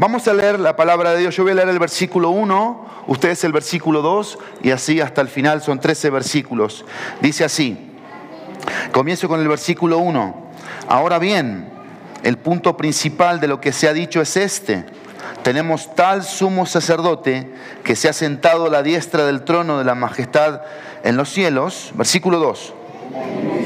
Vamos a leer la palabra de Dios. Yo voy a leer el versículo 1, ustedes el versículo 2 y así hasta el final son 13 versículos. Dice así, comienzo con el versículo 1. Ahora bien, el punto principal de lo que se ha dicho es este. Tenemos tal sumo sacerdote que se ha sentado a la diestra del trono de la majestad en los cielos. Versículo 2.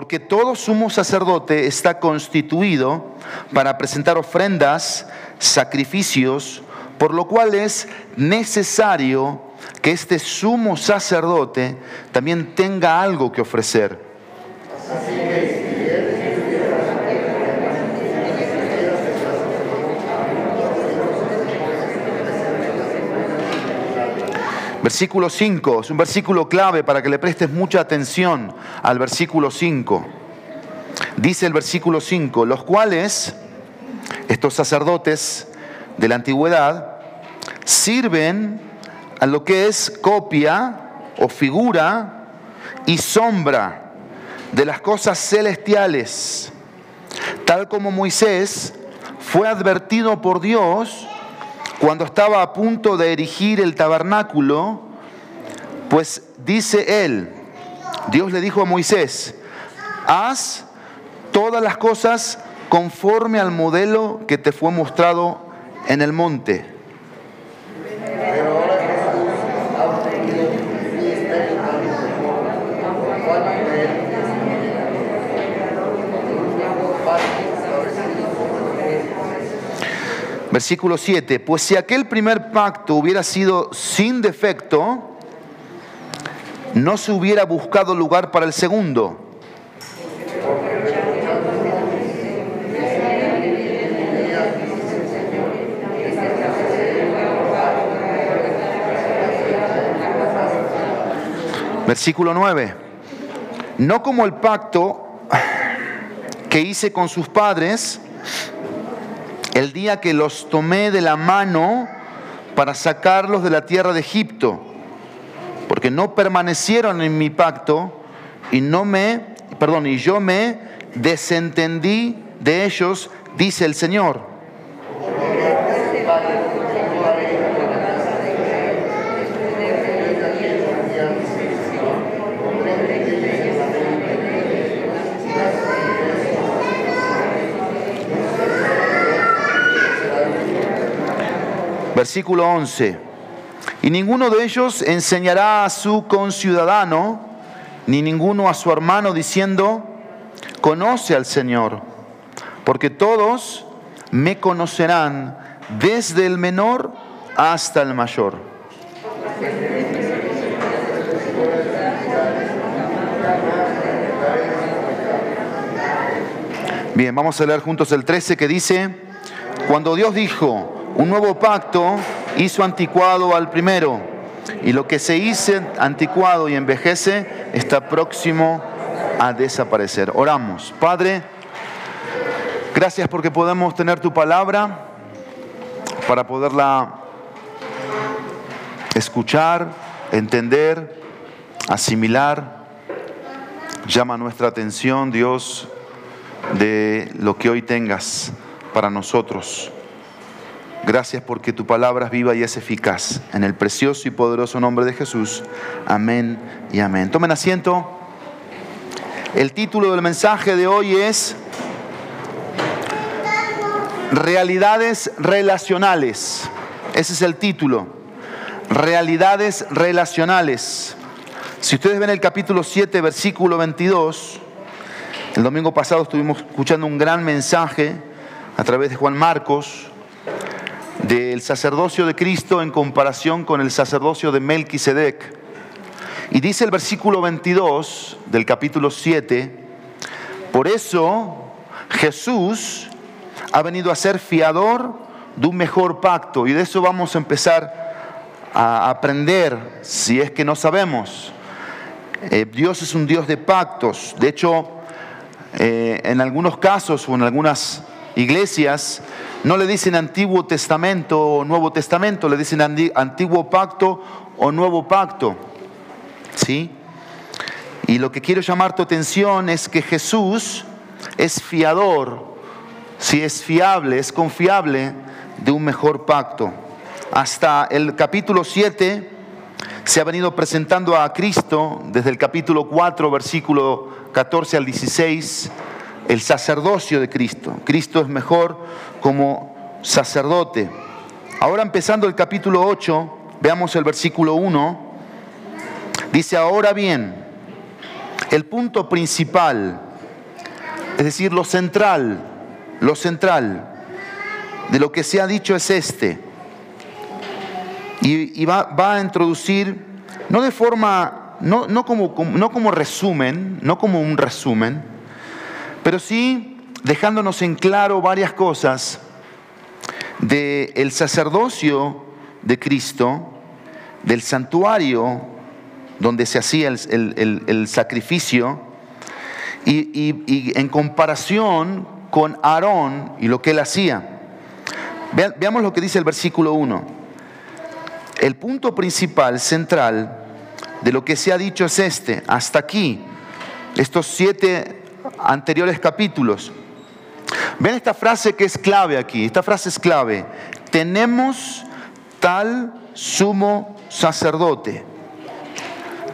Porque todo sumo sacerdote está constituido para presentar ofrendas, sacrificios, por lo cual es necesario que este sumo sacerdote también tenga algo que ofrecer. Versículo 5, es un versículo clave para que le prestes mucha atención al versículo 5. Dice el versículo 5, los cuales, estos sacerdotes de la antigüedad, sirven a lo que es copia o figura y sombra de las cosas celestiales, tal como Moisés fue advertido por Dios cuando estaba a punto de erigir el tabernáculo, pues dice él, Dios le dijo a Moisés, haz todas las cosas conforme al modelo que te fue mostrado en el monte. Versículo 7, pues si aquel primer pacto hubiera sido sin defecto, no se hubiera buscado lugar para el segundo. Versículo 9, no como el pacto que hice con sus padres, el día que los tomé de la mano para sacarlos de la tierra de Egipto, porque no permanecieron en mi pacto y no me, perdón, y yo me desentendí de ellos, dice el Señor. Versículo 11. Y ninguno de ellos enseñará a su conciudadano, ni ninguno a su hermano, diciendo, conoce al Señor, porque todos me conocerán desde el menor hasta el mayor. Bien, vamos a leer juntos el 13 que dice, cuando Dios dijo, un nuevo pacto hizo anticuado al primero, y lo que se hizo anticuado y envejece está próximo a desaparecer. Oramos. Padre, gracias porque podemos tener tu palabra para poderla escuchar, entender, asimilar. Llama nuestra atención, Dios, de lo que hoy tengas para nosotros. Gracias porque tu palabra es viva y es eficaz. En el precioso y poderoso nombre de Jesús. Amén y amén. Tomen asiento. El título del mensaje de hoy es Realidades relacionales. Ese es el título. Realidades relacionales. Si ustedes ven el capítulo 7, versículo 22, el domingo pasado estuvimos escuchando un gran mensaje a través de Juan Marcos del sacerdocio de Cristo en comparación con el sacerdocio de Melquisedec. Y dice el versículo 22 del capítulo 7, por eso Jesús ha venido a ser fiador de un mejor pacto. Y de eso vamos a empezar a aprender si es que no sabemos. Eh, Dios es un Dios de pactos. De hecho, eh, en algunos casos o en algunas iglesias no le dicen Antiguo Testamento o Nuevo Testamento, le dicen Antiguo Pacto o Nuevo Pacto. ¿Sí? Y lo que quiero llamar tu atención es que Jesús es fiador, si es fiable, es confiable de un mejor pacto. Hasta el capítulo 7 se ha venido presentando a Cristo desde el capítulo 4, versículo 14 al 16, el sacerdocio de Cristo. Cristo es mejor como sacerdote. Ahora empezando el capítulo 8, veamos el versículo 1. Dice, ahora bien, el punto principal, es decir, lo central, lo central de lo que se ha dicho es este y, va, a introducir, no de forma, no, no, como, no como resumen, no como un resumen, pero sí dejándonos en claro varias cosas del sacerdocio de Cristo, del santuario donde se hacía el, sacrificio, y, y, en comparación con Aarón y lo que él hacía. Veamos lo que dice el versículo 1 el punto principal, central, de lo que se ha dicho es este, hasta aquí, estos siete anteriores capítulos. Ven esta frase que es clave aquí, esta frase es clave. Tenemos tal sumo sacerdote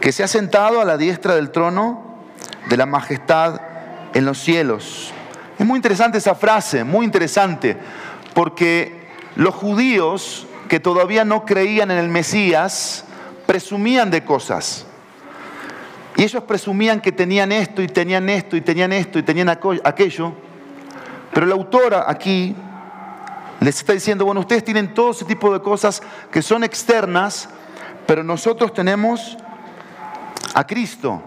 que se ha sentado a la diestra del trono de la majestad en los cielos. Es muy interesante esa frase, muy interesante, porque los judíos que todavía no creían en el Mesías presumían de cosas. Y ellos presumían que tenían esto y tenían esto y tenían esto y tenían aquello. Pero la autora aquí les está diciendo, bueno, ustedes tienen todo ese tipo de cosas que son externas, pero nosotros tenemos a Cristo.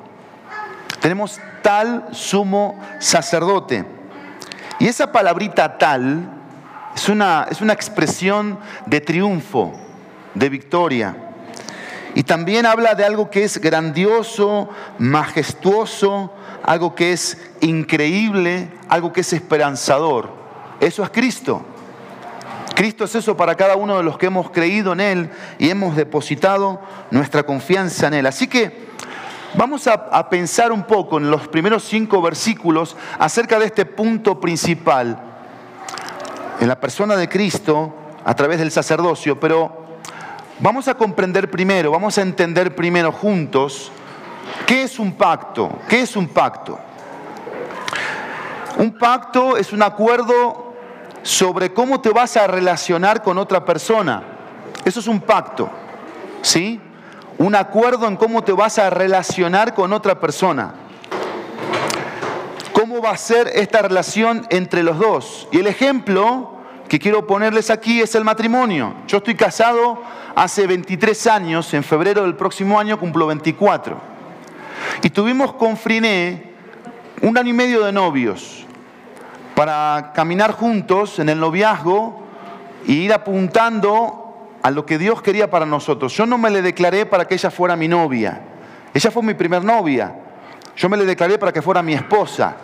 Tenemos tal sumo sacerdote. Y esa palabrita tal es una, es una expresión de triunfo, de victoria. Y también habla de algo que es grandioso, majestuoso, algo que es increíble, algo que es esperanzador. Eso es Cristo. Cristo es eso para cada uno de los que hemos creído en Él y hemos depositado nuestra confianza en Él. Así que vamos a, pensar un poco en los primeros cinco versículos acerca de este punto principal en la persona de Cristo a través del sacerdocio, pero vamos a comprender primero, vamos a entender primero juntos qué es un pacto, qué es un pacto. Un pacto es un acuerdo sobre cómo te vas a relacionar con otra persona. Eso es un pacto, ¿sí? Un acuerdo en cómo te vas a relacionar con otra persona. ¿Cómo va a ser esta relación entre los dos? Y el ejemplo que quiero ponerles aquí es el matrimonio. Yo estoy casado hace 23 años, en febrero del próximo año cumplo 24. Y tuvimos con Friné un año y medio de novios para caminar juntos en el noviazgo e ir apuntando a lo que Dios quería para nosotros. Yo no me le declaré para que ella fuera mi novia. Ella fue mi primer novia. Yo me le declaré para que fuera mi esposa.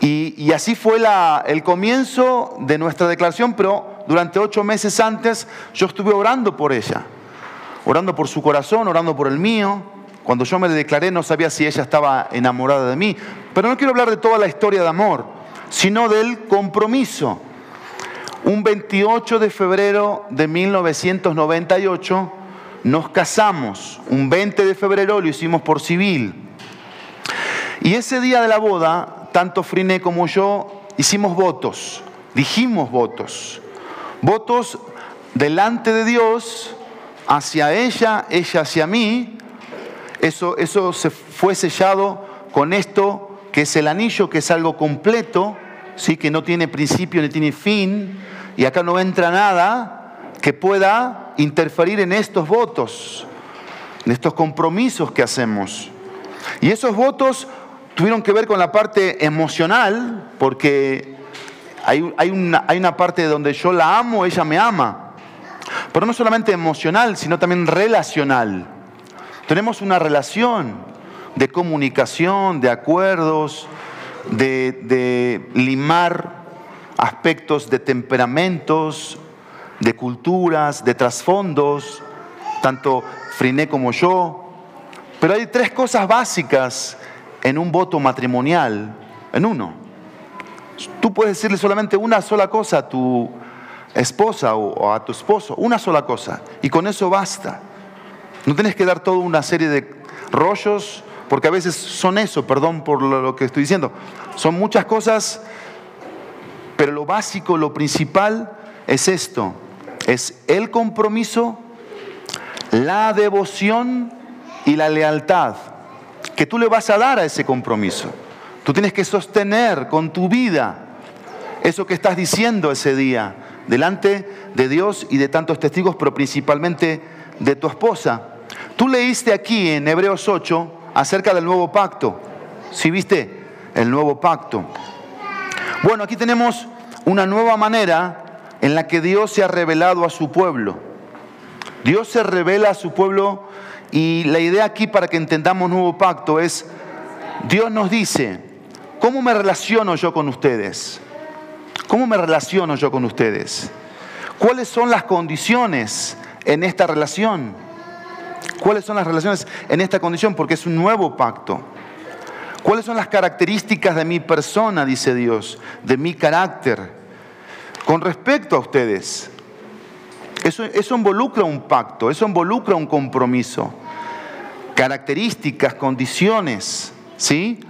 Y, así fue el comienzo de nuestra declaración, pero durante ocho meses antes yo estuve orando por ella, orando por su corazón, orando por el mío. Cuando yo me le declaré no sabía si ella estaba enamorada de mí, pero no quiero hablar de toda la historia de amor, sino del compromiso. Un 28 de febrero de 1998 nos casamos, un 20 de febrero lo hicimos por civil. Y ese día de la boda tanto Friné como yo hicimos votos, dijimos votos, votos delante de Dios, hacia ella, ella hacia mí. Eso, eso se fue sellado con esto, que es el anillo, que es algo completo, ¿sí? que no tiene principio ni tiene fin, y acá no entra nada que pueda interferir en estos votos, en estos compromisos que hacemos. Y esos votos tuvieron que ver con la parte emocional, porque hay, una, hay una parte donde yo la amo, ella me ama. Pero no solamente emocional, sino también relacional. Tenemos una relación de comunicación, de acuerdos, de, limar aspectos de temperamentos, de culturas, de trasfondos, tanto Friné como yo, Pero hay tres cosas básicas en un voto matrimonial, en uno. Tú puedes decirle solamente una sola cosa a tu esposa o a tu esposo, una sola cosa, y con eso basta. No tienes que dar toda una serie de rollos, porque a veces son eso, perdón por lo que estoy diciendo, son muchas cosas, pero lo básico, lo principal es esto, es el compromiso, la devoción y la lealtad que tú le vas a dar a ese compromiso. Tú tienes que sostener con tu vida eso que estás diciendo ese día delante de Dios y de tantos testigos, pero principalmente de tu esposa. Tú leíste aquí en Hebreos 8 acerca del nuevo pacto. ¿Sí viste? El nuevo pacto. Bueno, aquí tenemos una nueva manera en la que Dios se ha revelado a su pueblo. Dios se revela a su pueblo y la idea aquí para que entendamos nuevo pacto es, Dios nos dice, ¿cómo me relaciono yo con ustedes? ¿Cómo me relaciono yo con ustedes? ¿Cuáles son las condiciones en esta relación? ¿Cuáles son las relaciones en esta condición? Porque es un nuevo pacto. ¿Cuáles son las características de mi persona, dice Dios, de mi carácter, con respecto a ustedes? Eso, eso involucra un pacto, eso involucra un compromiso. Características, condiciones, ¿sí?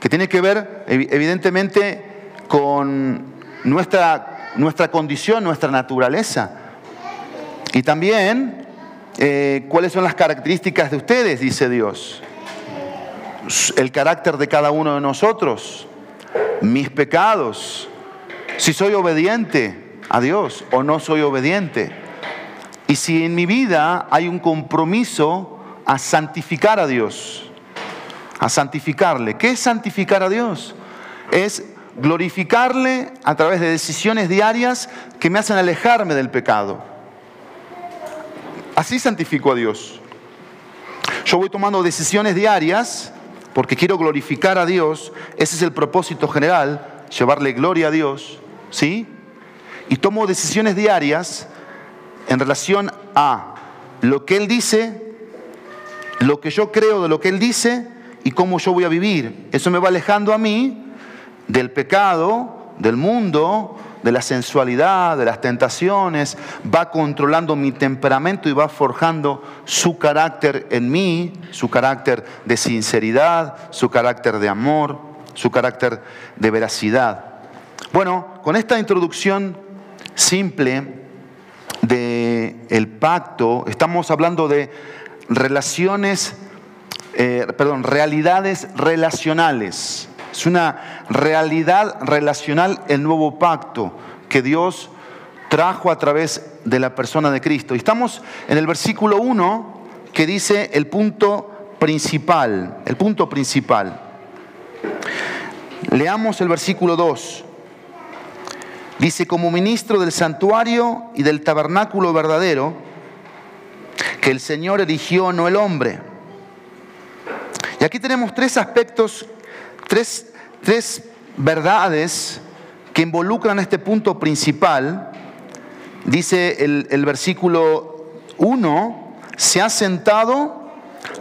Que tiene que ver, evidentemente, con nuestra, nuestra condición, nuestra naturaleza. Y también eh, cuáles son las características de ustedes, dice Dios. El carácter de cada uno de nosotros, mis pecados, si soy obediente a Dios o no soy obediente. Y si en mi vida hay un compromiso a santificar a Dios, a santificarle. ¿Qué es santificar a Dios? Es glorificarle a través de decisiones diarias que me hacen alejarme del pecado Así santifico a Dios. Yo voy tomando decisiones diarias porque quiero glorificar a Dios. Ese es el propósito general, llevarle gloria a Dios. ¿Sí? Y tomo decisiones diarias en relación a lo que Él dice, lo que yo creo de lo que Él dice y cómo yo voy a vivir. Eso me va alejando a mí del pecado, del mundo, de la sensualidad, de las tentaciones, va controlando mi temperamento y va forjando su carácter en mí, su carácter de sinceridad, su carácter de amor, su carácter de veracidad. Bueno, con esta introducción simple del el pacto, estamos hablando de relaciones, eh, perdón, realidades relacionales. Es una realidad relacional el nuevo pacto que Dios trajo a través de la persona de Cristo. Y estamos en el versículo 1 que dice el punto principal, el punto principal. Leamos el versículo 2. Dice, como ministro del santuario y del tabernáculo verdadero, que el Señor eligió, no el hombre. Y aquí tenemos tres aspectos tres, verdades que involucran este punto principal. Dice el, el versículo 1, se ha sentado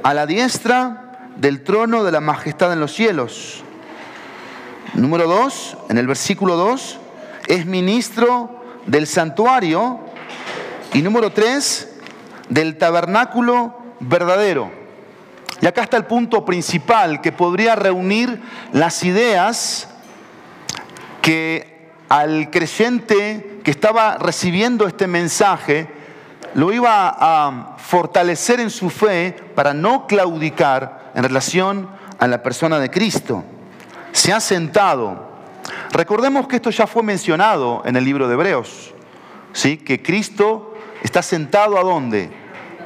a la diestra del trono de la majestad en los cielos. Número 2, en el versículo 2, es ministro del santuario. Y número 3, del tabernáculo verdadero. Y acá está el punto principal que podría reunir las ideas que al creyente que estaba recibiendo este mensaje lo iba a fortalecer en su fe para no claudicar en relación a la persona de Cristo. Se ha sentado. Recordemos que esto ya fue mencionado en el libro de Hebreos, ¿sí? que Cristo está sentado a dónde?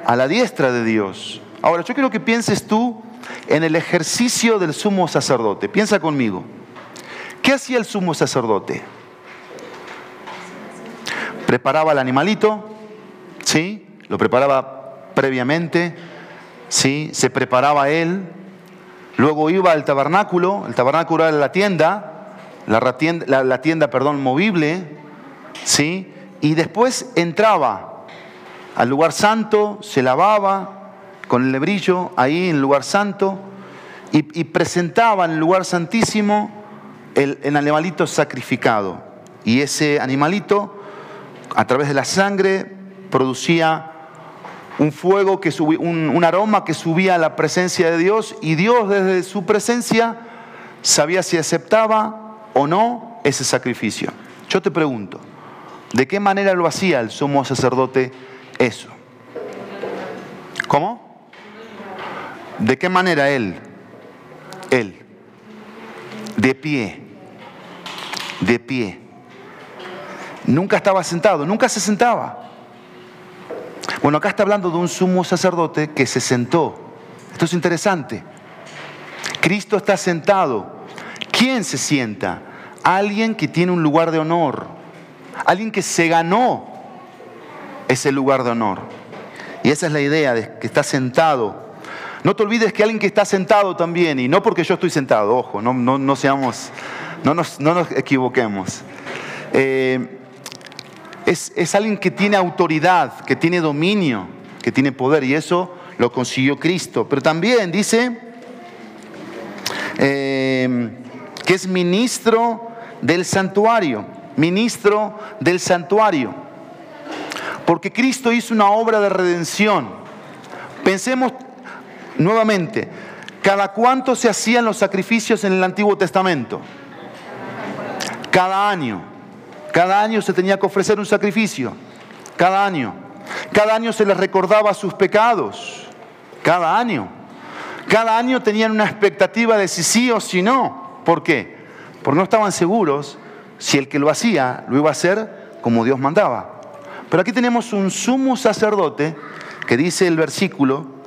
A la diestra de Dios. Ahora, yo quiero que pienses tú en el ejercicio del sumo sacerdote. Piensa conmigo. ¿Qué hacía el sumo sacerdote? Preparaba el animalito, ¿sí? Lo preparaba previamente, ¿sí? Se preparaba él. Luego iba al tabernáculo, el tabernáculo era la tienda, la tienda, la tienda perdón, movible, ¿sí? Y después entraba al lugar santo, se lavaba, con el lebrillo ahí en el lugar santo y, presentaba en el lugar santísimo el, animalito sacrificado. Y ese animalito, a través de la sangre, producía un fuego, que subía, un, aroma que subía a la presencia de Dios y Dios desde su presencia sabía si aceptaba o no ese sacrificio. Yo te pregunto, ¿de qué manera lo hacía el sumo sacerdote eso? ¿Cómo? ¿De qué manera él? Él. De pie. De pie. Nunca estaba sentado, nunca se sentaba. Bueno, acá está hablando de un sumo sacerdote que se sentó. Esto es interesante. Cristo está sentado. ¿Quién se sienta? Alguien que tiene un lugar de honor. Alguien que se ganó ese lugar de honor. Y esa es la idea de que está sentado. No te olvides que alguien que está sentado también, y no porque yo estoy sentado, ojo, no, no, seamos, no nos, no nos equivoquemos. Eh, es, alguien que tiene autoridad, que tiene dominio, que tiene poder, y eso lo consiguió Cristo. Pero también dice eh, que es ministro del santuario, ministro del santuario, porque Cristo hizo una obra de redención. Pensemos nuevamente, ¿cada cuánto se hacían los sacrificios en el Antiguo Testamento? Cada año. Cada año se tenía que ofrecer un sacrificio. Cada año. Cada año se les recordaba sus pecados. Cada año. Cada año tenían una expectativa de si sí o si no. ¿Por qué? Porque no estaban seguros si el que lo hacía lo iba a hacer como Dios mandaba. Pero aquí tenemos un sumo sacerdote que dice el versículo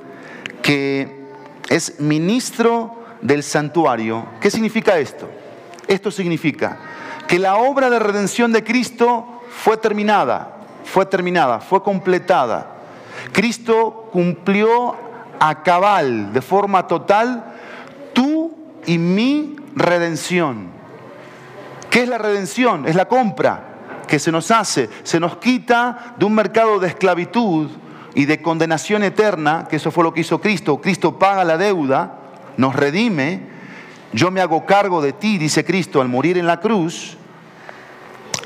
que es ministro del santuario. ¿Qué significa esto? Esto significa que la obra de redención de Cristo fue terminada, fue terminada, fue completada. Cristo cumplió a cabal, de forma total, tú y mi redención. ¿Qué es la redención? Es la compra que se nos hace, se nos quita de un mercado de esclavitud y de condenación eterna, que eso fue lo que hizo Cristo. Cristo paga la deuda, nos redime, yo me hago cargo de ti, dice Cristo, al morir en la cruz,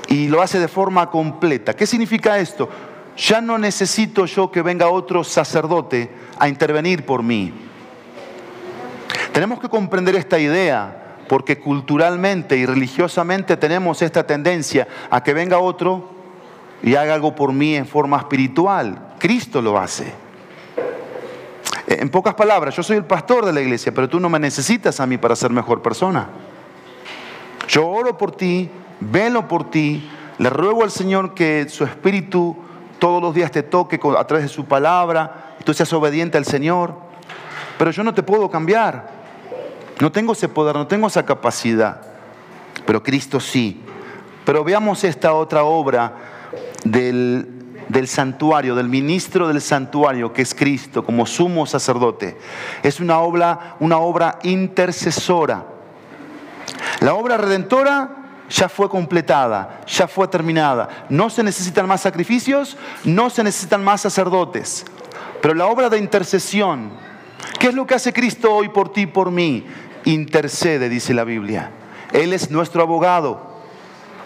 y lo hace de forma completa. ¿Qué significa esto? Ya no necesito yo que venga otro sacerdote a intervenir por mí. Tenemos que comprender esta idea porque culturalmente y religiosamente tenemos esta tendencia a que venga otro y haga algo por mí en forma espiritual. Cristo lo hace. En pocas palabras, yo soy el pastor de la iglesia, pero tú no me necesitas a mí para ser mejor persona. Yo oro por ti, velo por ti, le ruego al Señor que su espíritu todos los días te toque a través de su palabra, y tú seas obediente al Señor, pero yo no te puedo cambiar, no tengo ese poder, no tengo esa capacidad, pero Cristo sí. Pero veamos esta otra obra del, santuario, del ministro del santuario, que es Cristo, como sumo sacerdote. Es una obra, una obra intercesora. La obra redentora ya fue completada, ya fue terminada. No se necesitan más sacrificios, no se necesitan más sacerdotes. Pero la obra de intercesión, ¿qué es lo que hace Cristo hoy por ti y por mí? Intercede, dice la Biblia. Él es nuestro abogado,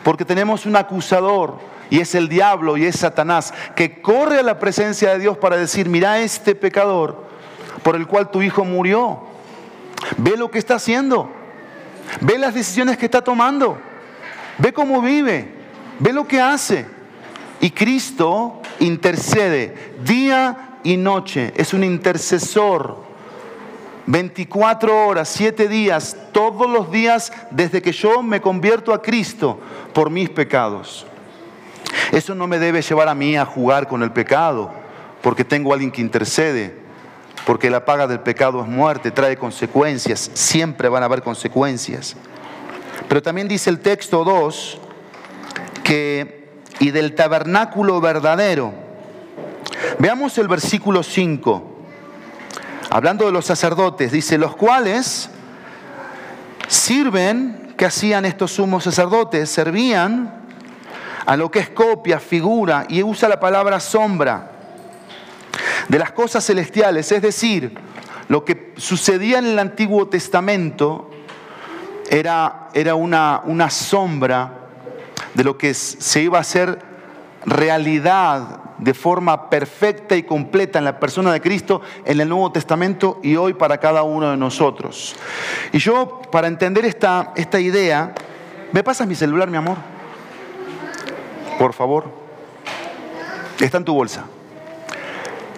porque tenemos un acusador, y es el diablo y es Satanás, que corre a la presencia de Dios para decir, mira este pecador por el cual tu hijo murió. Ve lo que está haciendo. Ve las decisiones que está tomando. Ve cómo vive, ve lo que hace. Y Cristo intercede día y noche, es un intercesor. 24 horas, 7 días, todos los días desde que yo me convierto a Cristo por mis pecados. Eso no me debe llevar a mí a jugar con el pecado, porque tengo a alguien que intercede, porque la paga del pecado es muerte, trae consecuencias, siempre van a haber consecuencias. Pero también dice el texto 2 que, y del tabernáculo verdadero. Veamos el versículo 5. Hablando de los sacerdotes, dice, los cuales sirven, ¿qué hacían estos sumos sacerdotes? Servían a lo que es copia, figura, y usa la palabra sombra de las cosas celestiales, es decir, lo que sucedía en el Antiguo Testamento era, era una, una sombra de lo que se iba a hacer realidad de forma perfecta y completa en la persona de Cristo en el Nuevo Testamento y hoy para cada uno de nosotros. Y yo, para entender esta, esta idea, ¿me pasas mi celular, mi amor? Por favor. Está en tu bolsa.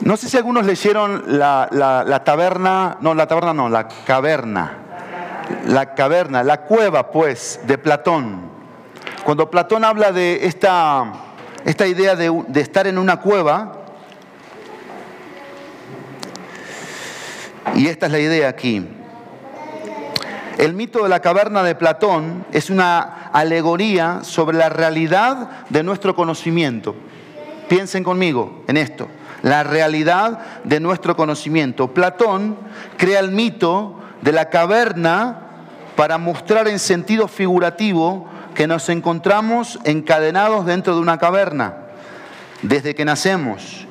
No sé si algunos leyeron la, la taberna, no, la taberna no, la caverna. La caverna, la cueva, pues, de Platón. Cuando Platón habla de esta esta idea de, estar en una cueva. Y esta es la idea aquí. El mito de la caverna de Platón es una alegoría sobre la realidad de nuestro conocimiento. Piensen conmigo en esto, la realidad de nuestro conocimiento. Platón crea el mito de la caverna para mostrar en sentido figurativo que nos encontramos encadenados dentro de una caverna desde que nacemos.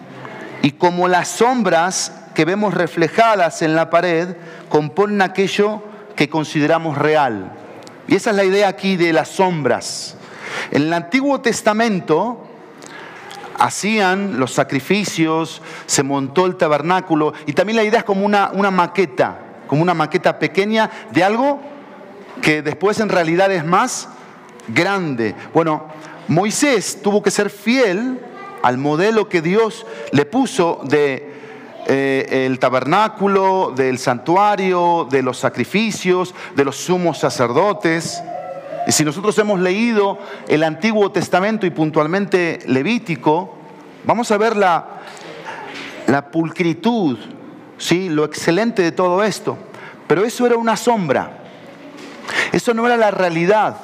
Y como las sombras que vemos reflejadas en la pared componen aquello que consideramos real. Y esa es la idea aquí de las sombras. En el Antiguo Testamento hacían los sacrificios, se montó el tabernáculo y también la idea es como una, una maqueta, como una maqueta pequeña de algo que después en realidad es más grande. Bueno, Moisés tuvo que ser fiel al modelo que Dios le puso de eh, el tabernáculo, del santuario, de los sacrificios, de los sumos sacerdotes. Y si nosotros hemos leído el Antiguo Testamento y puntualmente Levítico, vamos a ver la, la pulcritud, ¿sí? lo excelente de todo esto. Pero eso era una sombra. Eso no era la realidad.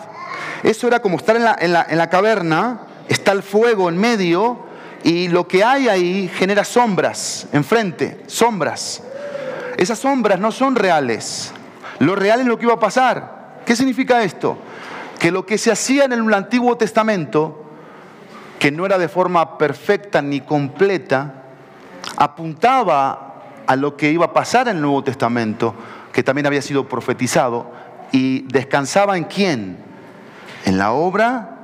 Eso era como estar en la, en la, caverna, está el fuego en medio y lo que hay ahí genera sombras, enfrente, sombras. Esas sombras no son reales. Lo real es lo que iba a pasar. ¿Qué significa esto? Que lo que se hacía en el Antiguo Testamento, que no era de forma perfecta ni completa, apuntaba a lo que iba a pasar en el Nuevo Testamento, que también había sido profetizado, y descansaba en quién? en la obra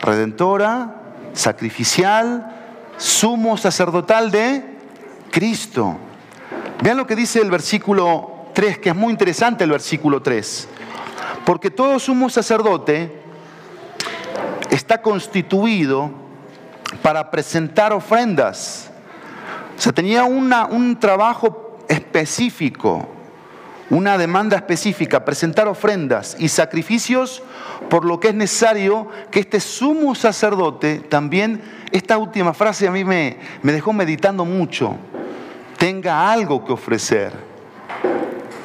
redentora, sacrificial, sumo sacerdotal de Cristo. Vean lo que dice el versículo 3, que es muy interesante el versículo 3. Porque todo sumo sacerdote está constituido para presentar ofrendas. O sea, tenía un trabajo específico, una demanda específica, presentar ofrendas y sacrificios, por lo que es necesario que este sumo sacerdote también, esta última frase a mí me, dejó meditando mucho, tenga algo que ofrecer.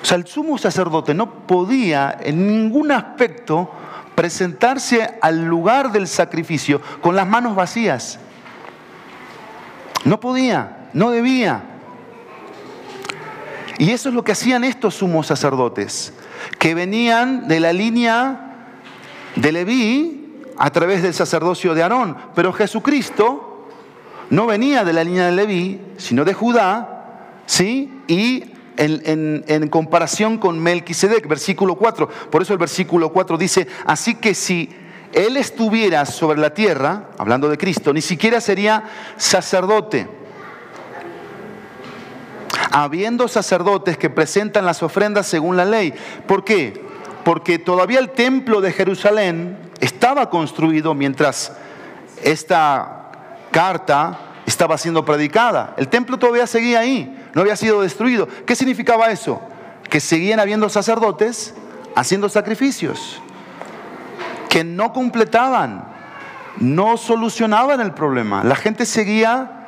O sea, el sumo sacerdote no podía en ningún aspecto presentarse al lugar del sacrificio con las manos vacías. No podía, no debía. Y eso es lo que hacían estos sumos sacerdotes, que venían de la línea de Leví a través del sacerdocio de Aarón. Pero Jesucristo no venía de la línea de Leví, sino de Judá, ¿sí? Y en, comparación con Melquisedec, versículo 4. Por eso el versículo 4 dice, así que si él estuviera sobre la tierra, hablando de Cristo, ni siquiera sería sacerdote habiendo sacerdotes que presentan las ofrendas según la ley. ¿Por qué? Porque todavía el templo de Jerusalén estaba construido mientras esta carta estaba siendo predicada. El templo todavía seguía ahí, no había sido destruido. ¿Qué significaba eso? Que seguían habiendo sacerdotes haciendo sacrificios, que no completaban, no solucionaban el problema. La gente seguía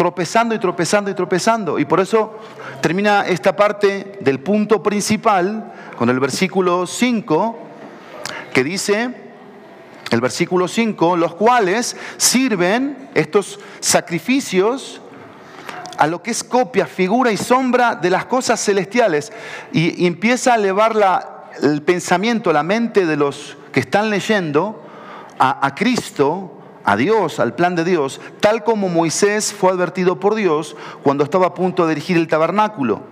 tropezando y tropezando y tropezando. Y por eso termina esta parte del punto principal con el versículo 5, que dice, el versículo 5, los cuales sirven estos sacrificios a lo que es copia, figura y sombra de las cosas celestiales. Y, empieza a elevar el pensamiento, la mente de los que están leyendo a, a Cristo, a Dios, al plan de Dios, tal como Moisés fue advertido por Dios cuando estaba a punto de dirigir el tabernáculo.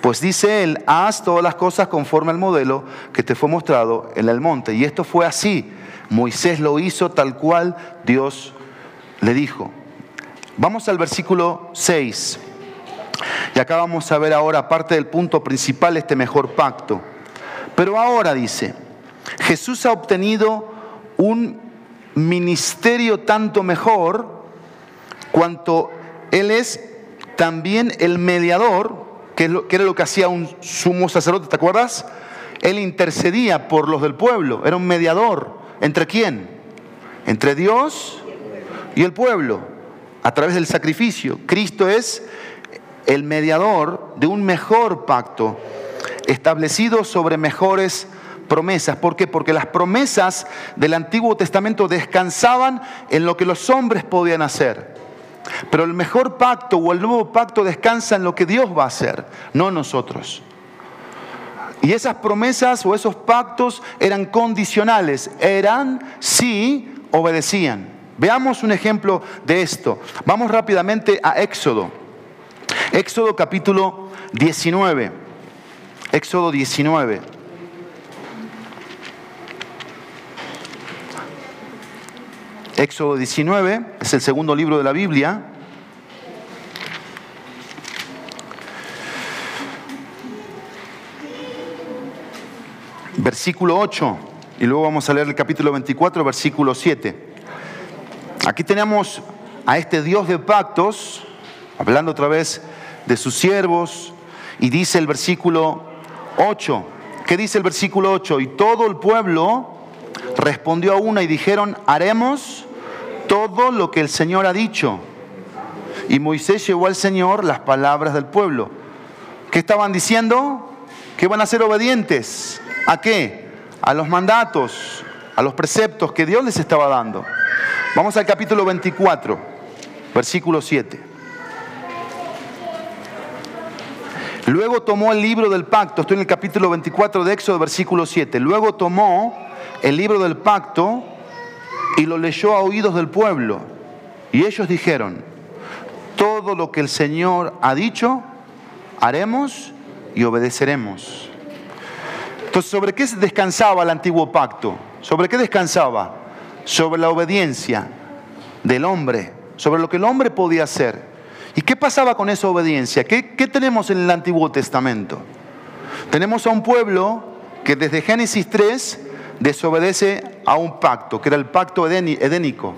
Pues dice él, haz todas las cosas conforme al modelo que te fue mostrado en el monte. Y esto fue así. Moisés lo hizo tal cual Dios le dijo. Vamos al versículo 6. Y acá vamos a ver ahora parte del punto principal, este mejor pacto. Pero ahora dice, Jesús ha obtenido un ministerio tanto mejor cuanto Él es también el mediador, que, era lo que hacía un sumo sacerdote, ¿te acuerdas? Él intercedía por los del pueblo, era un mediador. ¿Entre quién? Entre Dios y el pueblo, a través del sacrificio. Cristo es el mediador de un mejor pacto, establecido sobre mejores promesas. ¿Por qué? Porque las promesas del Antiguo Testamento descansaban en lo que los hombres podían hacer. Pero el mejor pacto o el nuevo pacto descansa en lo que Dios va a hacer, no nosotros. Y esas promesas o esos pactos eran condicionales, eran si obedecían. Veamos un ejemplo de esto. Vamos rápidamente a Éxodo. Éxodo capítulo 19. Éxodo 19. Éxodo 19 es el segundo libro de la Biblia. Versículo 8, y luego vamos a leer el capítulo 24, versículo 7. Aquí tenemos a este Dios de pactos, hablando otra vez de sus siervos, y dice el versículo 8, ¿qué dice el versículo 8? Y todo el pueblo respondió a una y dijeron, haremos todo lo que el Señor ha dicho. Y Moisés llevó al Señor las palabras del pueblo. ¿Qué estaban diciendo? Que van a ser obedientes. ¿A qué? A los mandatos, a los preceptos que Dios les estaba dando. Vamos al capítulo 24, versículo 7. Luego tomó el libro del pacto, estoy en el capítulo 24 de Éxodo, versículo 7. Luego tomó el libro del pacto y lo leyó a oídos del pueblo. Y ellos dijeron, todo lo que el Señor ha dicho, haremos y obedeceremos. Entonces, ¿sobre qué descansaba el antiguo pacto? ¿Sobre qué descansaba? Sobre la obediencia del hombre, sobre lo que el hombre podía hacer. ¿Y qué pasaba con esa obediencia? ¿Qué, qué tenemos en el Antiguo Testamento? Tenemos a un pueblo que desde Génesis 3 desobedece a un pacto, que era el pacto edénico,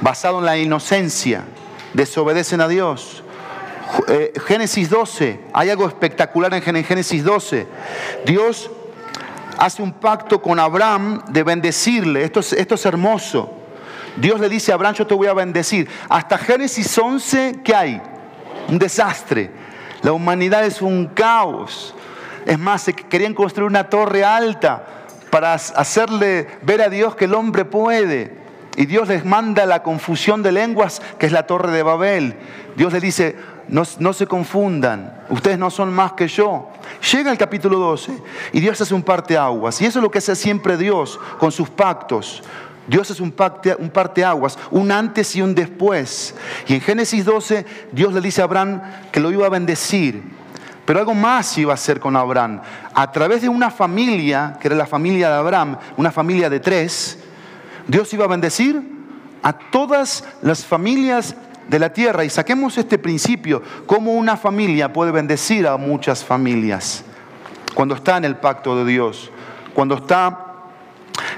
basado en la inocencia, desobedecen a Dios. Eh, Génesis 12, hay algo espectacular en Génesis 12. Dios hace un pacto con Abraham de bendecirle, esto es, esto es hermoso. Dios le dice a Abraham, yo te voy a bendecir. Hasta Génesis 11, ¿qué hay? Un desastre. La humanidad es un caos. Es más, se querían construir una torre alta para hacerle ver a Dios que el hombre puede. Y Dios les manda la confusión de lenguas, que es la torre de Babel. Dios les dice, no, no, se confundan, ustedes no son más que yo. Llega el capítulo 12 y Dios hace un parteaguas. Y eso es lo que hace siempre Dios con sus pactos. Dios es un, parte, un parteaguas, un antes y un después. Y en Génesis 12 Dios le dice a Abraham que lo iba a bendecir pero algo más iba a hacer con Abraham. A través de una familia, que era la familia de Abraham, una familia de tres, Dios iba a bendecir a todas las familias de la tierra. Y saquemos este principio, cómo una familia puede bendecir a muchas familias cuando está en el pacto de Dios, cuando está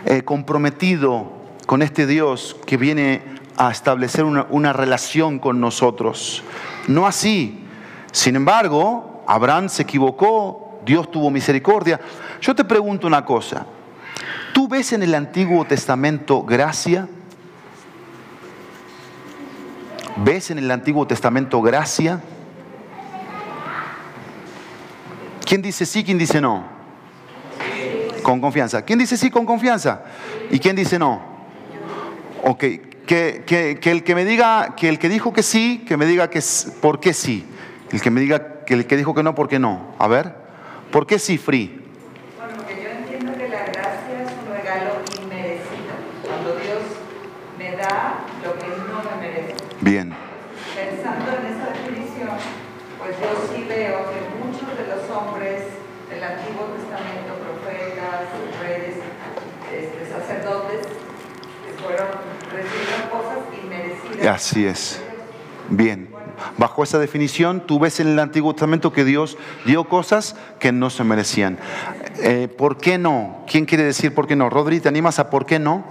eh, comprometido con este Dios que viene a establecer una, una relación con nosotros. No así. Sin embargo, Abraham se equivocó, Dios tuvo misericordia. Yo te pregunto una cosa, ¿tú ves en el Antiguo Testamento gracia? ¿Ves en el Antiguo Testamento gracia? ¿Quién dice sí, quién dice no? Con confianza. ¿Quién dice sí con confianza? ¿Y quién dice no? Ok, que, que, el que me diga, que el que dijo que sí, que me diga que por qué sí. El que me diga que el que dijo que no, ¿por qué no? A ver, ¿por qué sí free? Bueno, porque yo entiendo que la gracia es un regalo inmerecido. Cuando Dios me da lo que no me merece. Bien. Pensando en esa definición, pues yo sí veo que muchos de los hombres del Antiguo Testamento, profetas, reyes, este, sacerdotes, fueron, recibieron cosas inmerecidas. Así es. Bien. Bajo esa definición, tú ves en el Antiguo Testamento que Dios dio cosas que no se merecían. Eh, ¿Por qué no? ¿Quién quiere decir por qué no? Rodri, ¿te animas a por qué no?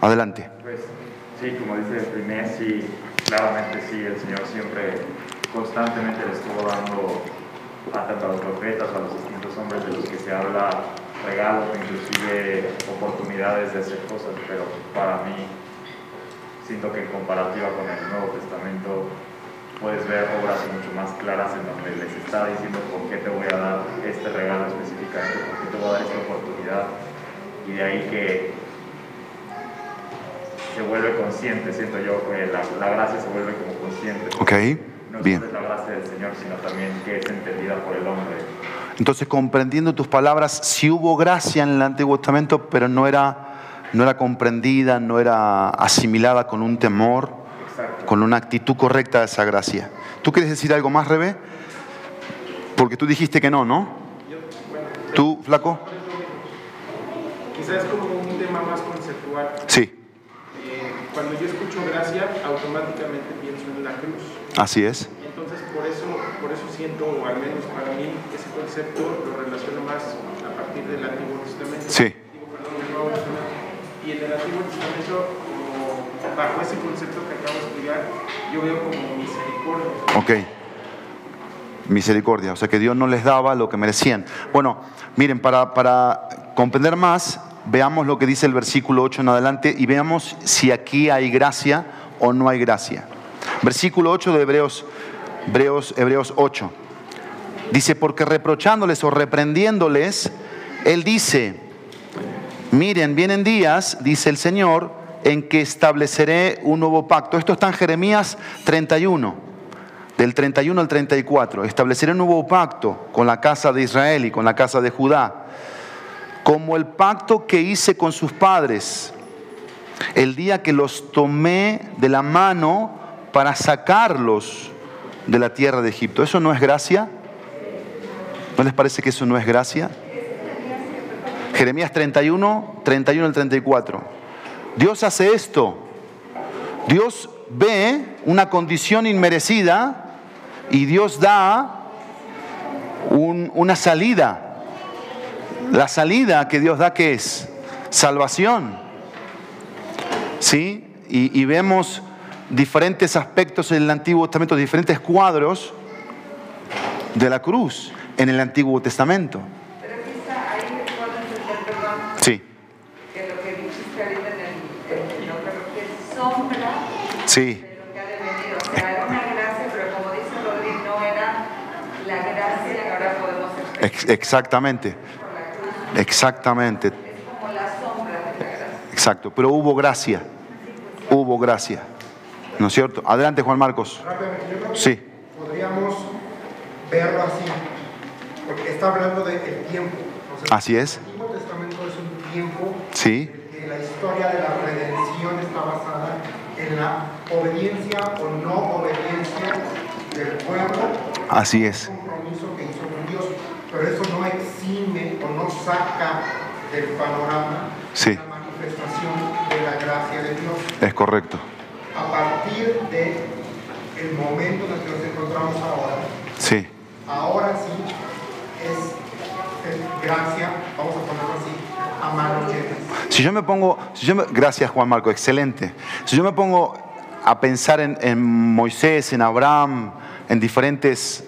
Adelante. Pues sí, como dice Priné, sí, claramente sí, el Señor siempre constantemente le estuvo dando a tanto a los profetas, a los distintos hombres de los que se habla regalos, inclusive oportunidades de hacer cosas, pero para mí siento que en comparativa con el Nuevo Testamento puedes ver obras mucho más claras en donde les está diciendo por qué te voy a dar este regalo específicamente, por qué te voy a dar esta oportunidad. Y de ahí que se vuelve consciente, siento yo, que la, la gracia se vuelve como consciente. Ok, No bien. es la gracia del Señor, sino también que es entendida por el hombre. Entonces, comprendiendo tus palabras, sí hubo gracia en el Antiguo Testamento, pero no era, no era comprendida, no era asimilada con un temor. Con una actitud correcta de esa gracia. ¿Tú quieres decir algo más, Rebe? Porque tú dijiste que no, ¿no? ¿Tú, flaco? Quizás como un tema más conceptual. Sí, Eh, cuando yo escucho gracia, automáticamente pienso en la cruz. así es. Entonces por eso, por eso siento, o al menos para mí, ese concepto lo relaciono más a partir del Antiguo Testamento. Sí. Digo, perdón, del Nuevo Testamento. Y en el Antiguo Testamento, bajo ese concepto que acabo de explicar, yo veo como misericordia. Ok. Misericordia, o sea que Dios no les daba lo que merecían. Bueno, miren, para, para comprender más, veamos lo que dice el versículo 8 en adelante y veamos si aquí hay gracia o no hay gracia. Versículo 8 de Hebreos, Hebreos, Hebreos 8. Dice, porque reprochándoles o reprendiéndoles, Él dice, miren, vienen días, dice el Señor, en que estableceré un nuevo pacto. Esto está en Jeremías 31 del 31 al 34, estableceré un nuevo pacto con la casa de Israel y con la casa de Judá, como el pacto que hice con sus padres, el día que los tomé de la mano para sacarlos de la tierra de Egipto. ¿Eso no es gracia? ¿No les parece que eso no es gracia? Jeremías 31, 31 al 34. Dios hace esto. Dios ve una condición inmerecida y Dios da un- una salida. La salida que Dios da, ¿qué es? Salvación. ¿Sí? Y vemos diferentes aspectos en el Antiguo Testamento, diferentes cuadros de la cruz en el Antiguo Testamento. Pero quizá ahí puedo entender, perdón, Sí, que lo que dijiste ahorita en el, en el otro, que es sombra sí, de lo que ha de venir. O sea, era una gracia, pero como dice Rodríguez, no era la gracia que ahora podemos experimentar ex- exactamente, exactamente, Es como la sombra de la gracia. exacto. Pero hubo gracia, hubo gracia, ¿no es cierto? Adelante, Juan Marcos. Rápidamente, yo creo que Sí, podríamos verlo así, porque está hablando del tiempo. O sea, así es, El Antiguo Testamento es un tiempo sí, en que la historia de la redención está basada en la obediencia o no obediencia del pueblo, así es, un compromiso que hizo con Dios, pero eso no exime o no saca del panorama Sí. la manifestación de la gracia de Dios. es correcto, A partir de el momento en el que nos encontramos ahora, sí, ahora sí es, es gracia, vamos a ponerlo así, a manos llenas. Si yo me pongo, si yo me- gracias Juan Marco, excelente. Si yo me pongo a pensar en, Moisés, en Abraham, en diferentes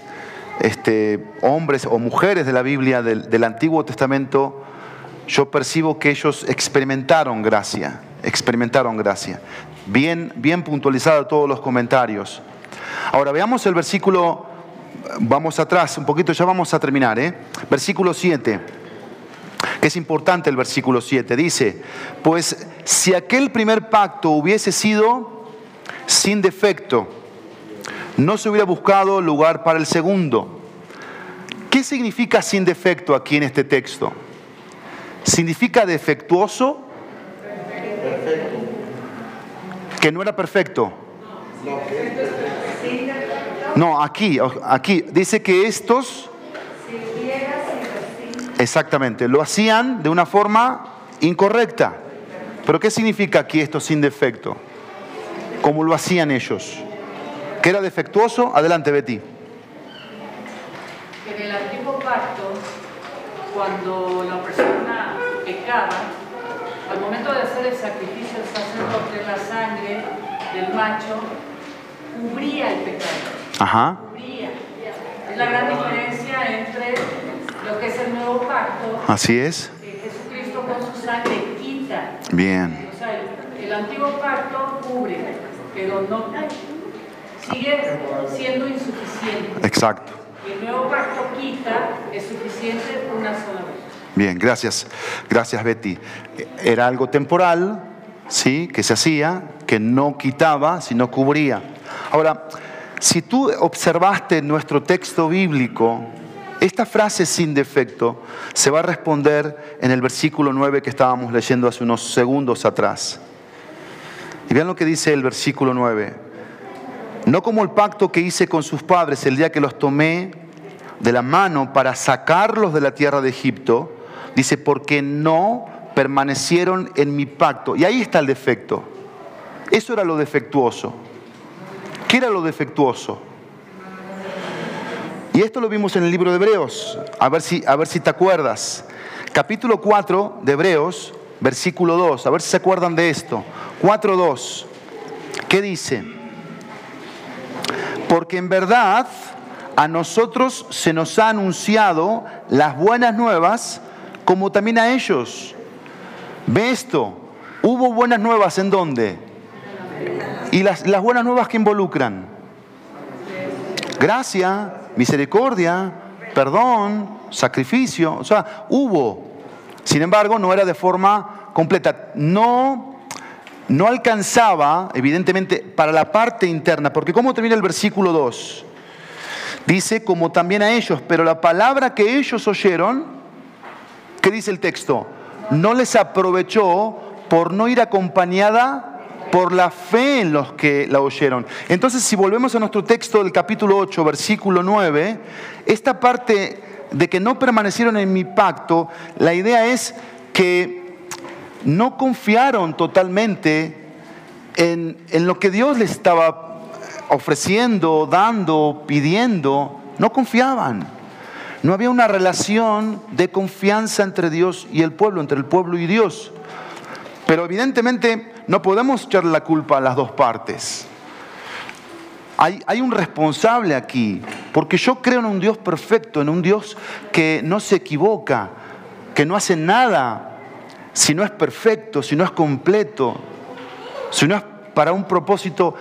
este, hombres o mujeres de la Biblia del, del Antiguo Testamento, yo percibo que ellos experimentaron gracia, experimentaron gracia. Bien, bien puntualizado todos los comentarios. Ahora veamos el versículo, vamos atrás un poquito, ya vamos a terminar, ¿eh? Versículo 7 que es importante el versículo 7. Dice, pues si aquel primer pacto hubiese sido sin defecto, no se hubiera buscado lugar para el segundo. ¿Qué significa sin defecto aquí en este texto? ¿Significa defectuoso? Que no era perfecto. No, aquí, aquí. Dice que estos, exactamente, lo hacían de una forma incorrecta. Pero ¿qué significa aquí esto sin defecto? Como lo hacían ellos. ¿Que era defectuoso? Adelante, Betty. En el antiguo pacto, cuando la persona pecaba, al momento de hacer el sacrificio, el sacerdote, la sangre del macho cubría el pecado. Ajá. Cubría. Es la gran diferencia entre lo que es el nuevo pacto, Así es. que Jesucristo con su sangre quita. Bien. O sea, el, el antiguo pacto cubre, pero no sigue siendo insuficiente. Exacto. El nuevo pacto quita, es suficiente una sola vez. Bien, gracias. Gracias, Betty. Era algo temporal, ¿sí? Que se hacía, que no quitaba, sino cubría. Ahora, si tú observaste nuestro texto bíblico, esta frase sin defecto se va a responder en el versículo 9 que estábamos leyendo hace unos segundos atrás. Y vean lo que dice el versículo 9. No como el pacto que hice con sus padres el día que los tomé de la mano para sacarlos de la tierra de Egipto, dice, porque no permanecieron en mi pacto. Y ahí está el defecto. Eso era lo defectuoso. ¿Qué era lo defectuoso? Y esto lo vimos en el libro de Hebreos. A ver si, a ver si te acuerdas. Capítulo 4 de Hebreos, versículo 2. A ver si se acuerdan de esto. 4.2. ¿Qué dice? Porque en verdad a nosotros se nos ha anunciado las buenas nuevas como también a ellos. Ve esto. Hubo buenas nuevas en dónde? Y las, las buenas nuevas que involucran. Gracia, misericordia, perdón, sacrificio. O sea, hubo. Sin embargo, no era de forma completa. No, no alcanzaba, evidentemente, para la parte interna. Porque ¿cómo termina el versículo 2? Dice, como también a ellos, pero la palabra que ellos oyeron, ¿qué dice el texto? No les aprovechó por no ir acompañada por la fe en los que la oyeron. Entonces, si volvemos a nuestro texto del capítulo 8, versículo 9, esta parte de que no permanecieron en mi pacto, la idea es que no confiaron totalmente en, en lo que Dios les estaba ofreciendo, dando, pidiendo, no confiaban. No había una relación de confianza entre Dios y el pueblo, entre el pueblo y Dios. Pero evidentemente no podemos echarle la culpa a las dos partes. Hay, hay, un responsable aquí, porque yo creo en un Dios perfecto, en un Dios que no se equivoca, que no hace nada si no es perfecto, si no es completo, si no es para un propósito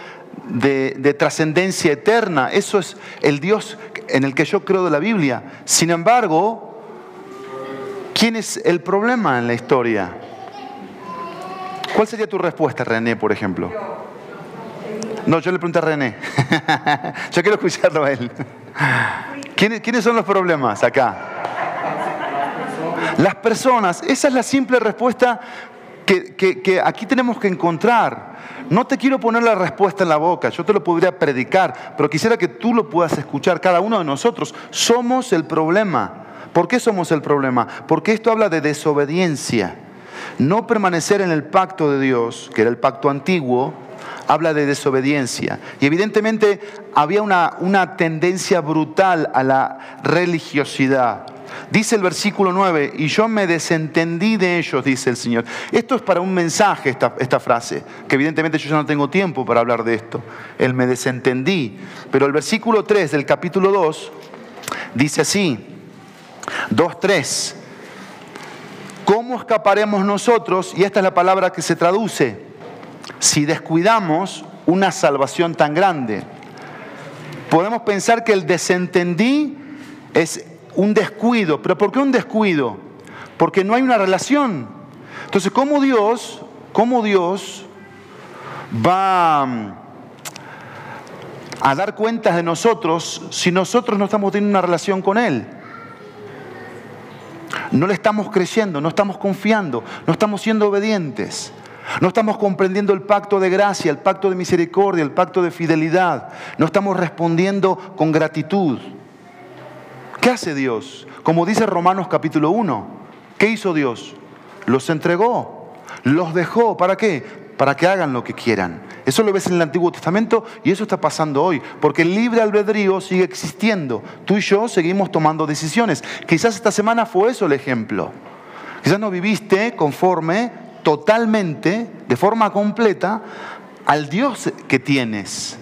de, de trascendencia eterna. Eso es el Dios en el que yo creo de la Biblia. Sin embargo, ¿quién es el problema en la historia? ¿Cuál sería tu respuesta, René, por ejemplo? No, yo le pregunté a René. yo quiero escucharlo a él. ¿Quiénes, ¿Quiénes son los problemas acá? Las personas. Esa es la simple respuesta que, que, que aquí tenemos que encontrar. No te quiero poner la respuesta en la boca, yo te lo podría predicar, pero quisiera que tú lo puedas escuchar, cada uno de nosotros. Somos el problema. ¿Por qué somos el problema? Porque esto habla de desobediencia. No permanecer en el pacto de Dios, que era el pacto antiguo, habla de desobediencia. Y evidentemente había una, una tendencia brutal a la religiosidad. Dice el versículo 9, y yo me desentendí de ellos, dice el Señor. Esto es para un mensaje, esta, esta, frase, que evidentemente yo ya no tengo tiempo para hablar de esto. El me desentendí. Pero el versículo 3 del capítulo 2 dice así, 2.3, ¿cómo escaparemos nosotros? Y esta es la palabra que se traduce, si descuidamos una salvación tan grande. Podemos pensar que el desentendí es un descuido. ¿Pero por qué un descuido? Porque no hay una relación. Entonces, ¿cómo Dios, cómo Dios va a dar cuentas de nosotros si nosotros no estamos teniendo una relación con Él? No le estamos creyendo, no estamos confiando, no estamos siendo obedientes. No estamos comprendiendo el pacto de gracia, el pacto de misericordia, el pacto de fidelidad. No estamos respondiendo con gratitud. ¿Qué hace Dios? Como dice Romanos capítulo 1, ¿qué hizo Dios? Los entregó, los dejó. ¿Para qué? Para que hagan lo que quieran. Eso lo ves en el Antiguo Testamento y eso está pasando hoy, porque el libre albedrío sigue existiendo. Tú y yo seguimos tomando decisiones. Quizás esta semana fue eso el ejemplo. Quizás no viviste conforme totalmente, de forma completa, al Dios que tienes.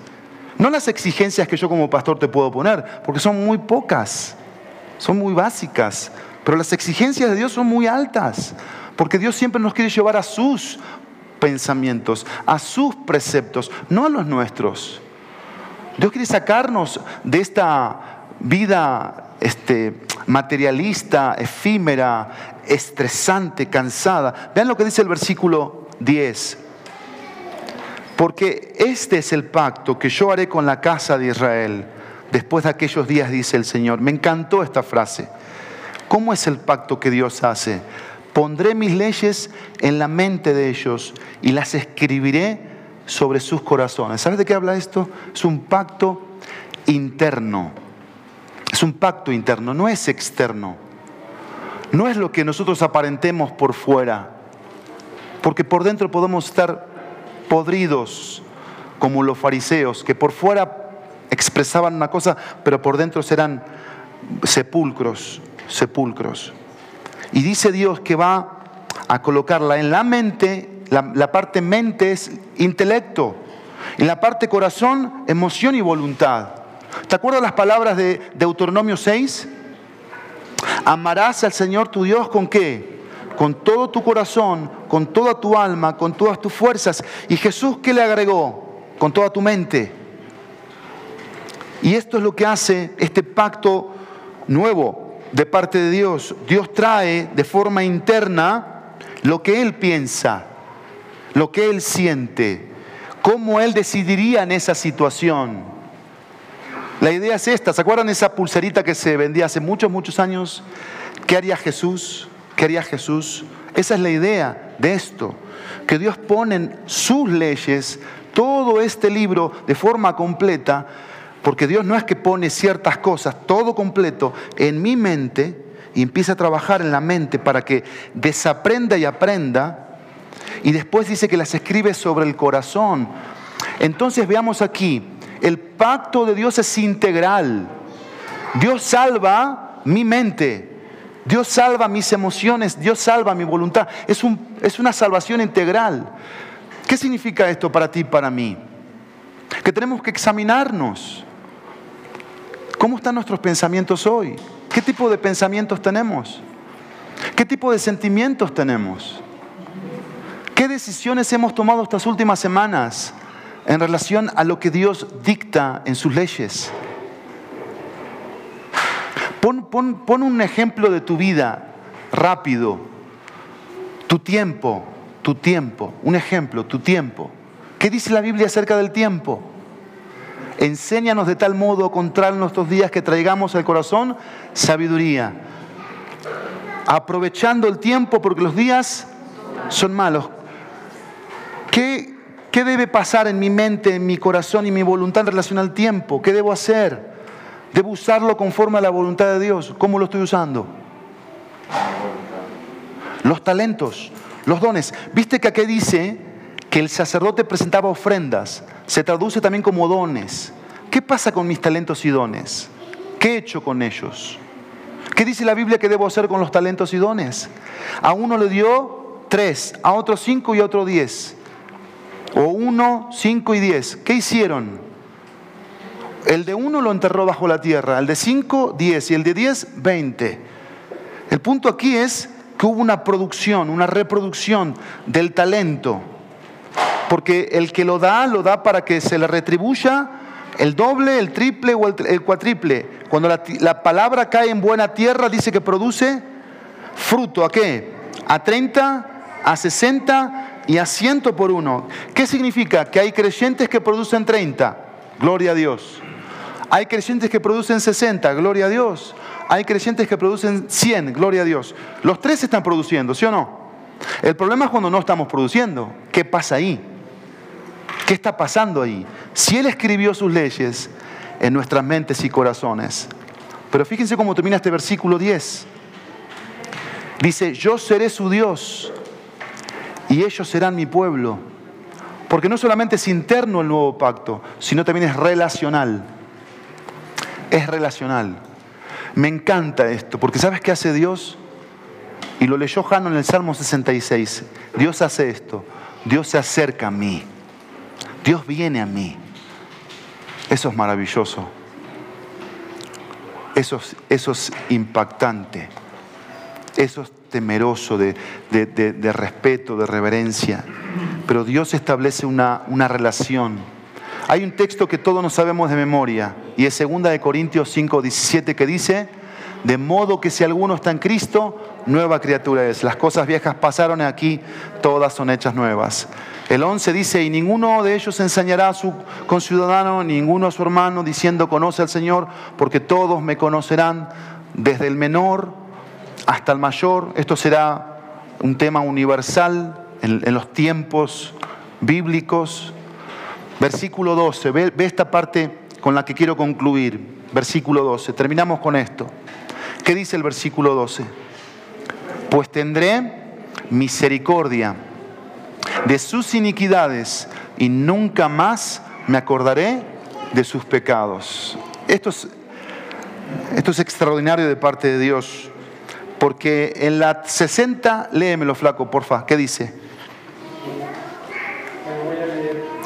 No las exigencias que yo como pastor te puedo poner, porque son muy pocas, son muy básicas, pero las exigencias de Dios son muy altas, porque Dios siempre nos quiere llevar a sus pensamientos, a sus preceptos, no a los nuestros. Dios quiere sacarnos de esta vida este, materialista, efímera, estresante, cansada. Vean lo que dice el versículo 10. Porque este es el pacto que yo haré con la casa de Israel después de aquellos días, dice el Señor. Me encantó esta frase. ¿Cómo es el pacto que Dios hace? Pondré mis leyes en la mente de ellos y las escribiré sobre sus corazones. ¿Sabes de qué habla esto? Es un pacto interno. Es un pacto interno, no es externo no es lo que nosotros aparentemos por fuera, porque por dentro podemos estar podridos como los fariseos, que por fuera expresaban una cosa, pero por dentro serán sepulcros, sepulcros. Y dice Dios que va a colocarla en la mente, la, parte mente es intelecto, en la parte corazón, emoción y voluntad. ¿Te acuerdas las palabras de Deuteronomio 6? Amarás al Señor tu Dios con qué? Con todo tu corazón, con toda tu alma, con todas tus fuerzas. ¿Y Jesús qué le agregó? Con toda tu mente. Y esto es lo que hace este pacto nuevo de parte de Dios. Dios trae de forma interna lo que Él piensa, lo que Él siente, cómo Él decidiría en esa situación. La idea es esta, ¿se acuerdan esa pulserita que se vendía hace muchos, muchos años? ¿Qué haría Jesús? ¿Qué haría Jesús? Esa es la idea de esto, que Dios pone en sus leyes todo este libro de forma completa, porque Dios no es que pone ciertas cosas, todo completo, en mi mente y empieza a trabajar en la mente para que desaprenda y aprenda, y después dice que las escribe sobre el corazón. Entonces veamos aquí, el pacto de Dios es integral. Dios salva mi mente. Dios salva mis emociones. Dios salva mi voluntad. Es, un, es una salvación integral. ¿Qué significa esto para ti y para mí? Que tenemos que examinarnos. ¿Cómo están nuestros pensamientos hoy? ¿Qué tipo de pensamientos tenemos? ¿Qué tipo de sentimientos tenemos? ¿Qué decisiones hemos tomado estas últimas semanas? En relación a lo que Dios dicta en sus leyes. Pon, un ejemplo de tu vida rápido, tu tiempo, tu tiempo, un ejemplo, tu tiempo. ¿Qué dice la Biblia acerca del tiempo? Enséñanos de tal modo a contar nuestros días que traigamos al corazón sabiduría, aprovechando el tiempo porque los días son malos. ¿Qué, ¿Qué debe pasar en mi mente, en mi corazón y mi voluntad en relación al tiempo? ¿Qué debo hacer? ¿Debo usarlo conforme a la voluntad de Dios? ¿Cómo lo estoy usando? Los talentos, los dones. ¿Viste que aquí dice que el sacerdote presentaba ofrendas? Se traduce también como dones. ¿Qué pasa con mis talentos y dones? ¿Qué he hecho con ellos? ¿Qué dice la Biblia que debo hacer con los talentos y dones? A uno le dio tres, a otro cinco y a otro diez o 1, 5 y 10. ¿Qué hicieron? El de 1 lo enterró bajo la tierra, el de 5, 10 y el de 10, 20. El punto aquí es que hubo una producción, una reproducción del talento, porque el que lo da, lo da para que se le retribuya el doble, el triple o el, cuatriple. Cuando la, la, palabra cae en buena tierra, dice que produce fruto. ¿A qué? A 30, a 60 y asiento por uno. ¿Qué significa? Que hay creyentes que producen 30, gloria a Dios. Hay creyentes que producen 60, gloria a Dios. Hay creyentes que producen 100, gloria a Dios. Los tres están produciendo, ¿sí o no? El problema es cuando no estamos produciendo. ¿Qué pasa ahí? ¿Qué está pasando ahí? Si Él escribió sus leyes en nuestras mentes y corazones. Pero fíjense cómo termina este versículo 10. Dice, yo seré su Dios y ellos serán mi pueblo. Porque no solamente es interno el nuevo pacto, sino también es relacional. Es relacional. Me encanta esto, porque ¿sabes qué hace Dios? Y lo leyó Jano en el Salmo 66. Dios hace esto. Dios se acerca a mí. Dios viene a mí. Eso es maravilloso. Eso, eso es impactante. Eso es temeroso, de, respeto, de reverencia. Pero Dios establece una, relación. Hay un texto que todos nos sabemos de memoria y es 2 de Corintios 5, 17 que dice, de modo que si alguno está en Cristo, nueva criatura es. Las cosas viejas pasaron aquí todas son hechas nuevas. El 11 dice, y ninguno de ellos enseñará a su conciudadano, ninguno a su hermano, diciendo, conoce al Señor, porque todos me conocerán, desde el menor hasta el mayor. Esto será un tema universal en, los tiempos bíblicos. Versículo 12, ve esta parte con la que quiero concluir. Versículo 12, terminamos con esto. ¿Qué dice el versículo 12? Pues tendré misericordia de sus iniquidades y nunca más me acordaré de sus pecados. Esto es, extraordinario de parte de Dios, porque en la 60, léemelo flaco, porfa, ¿qué dice?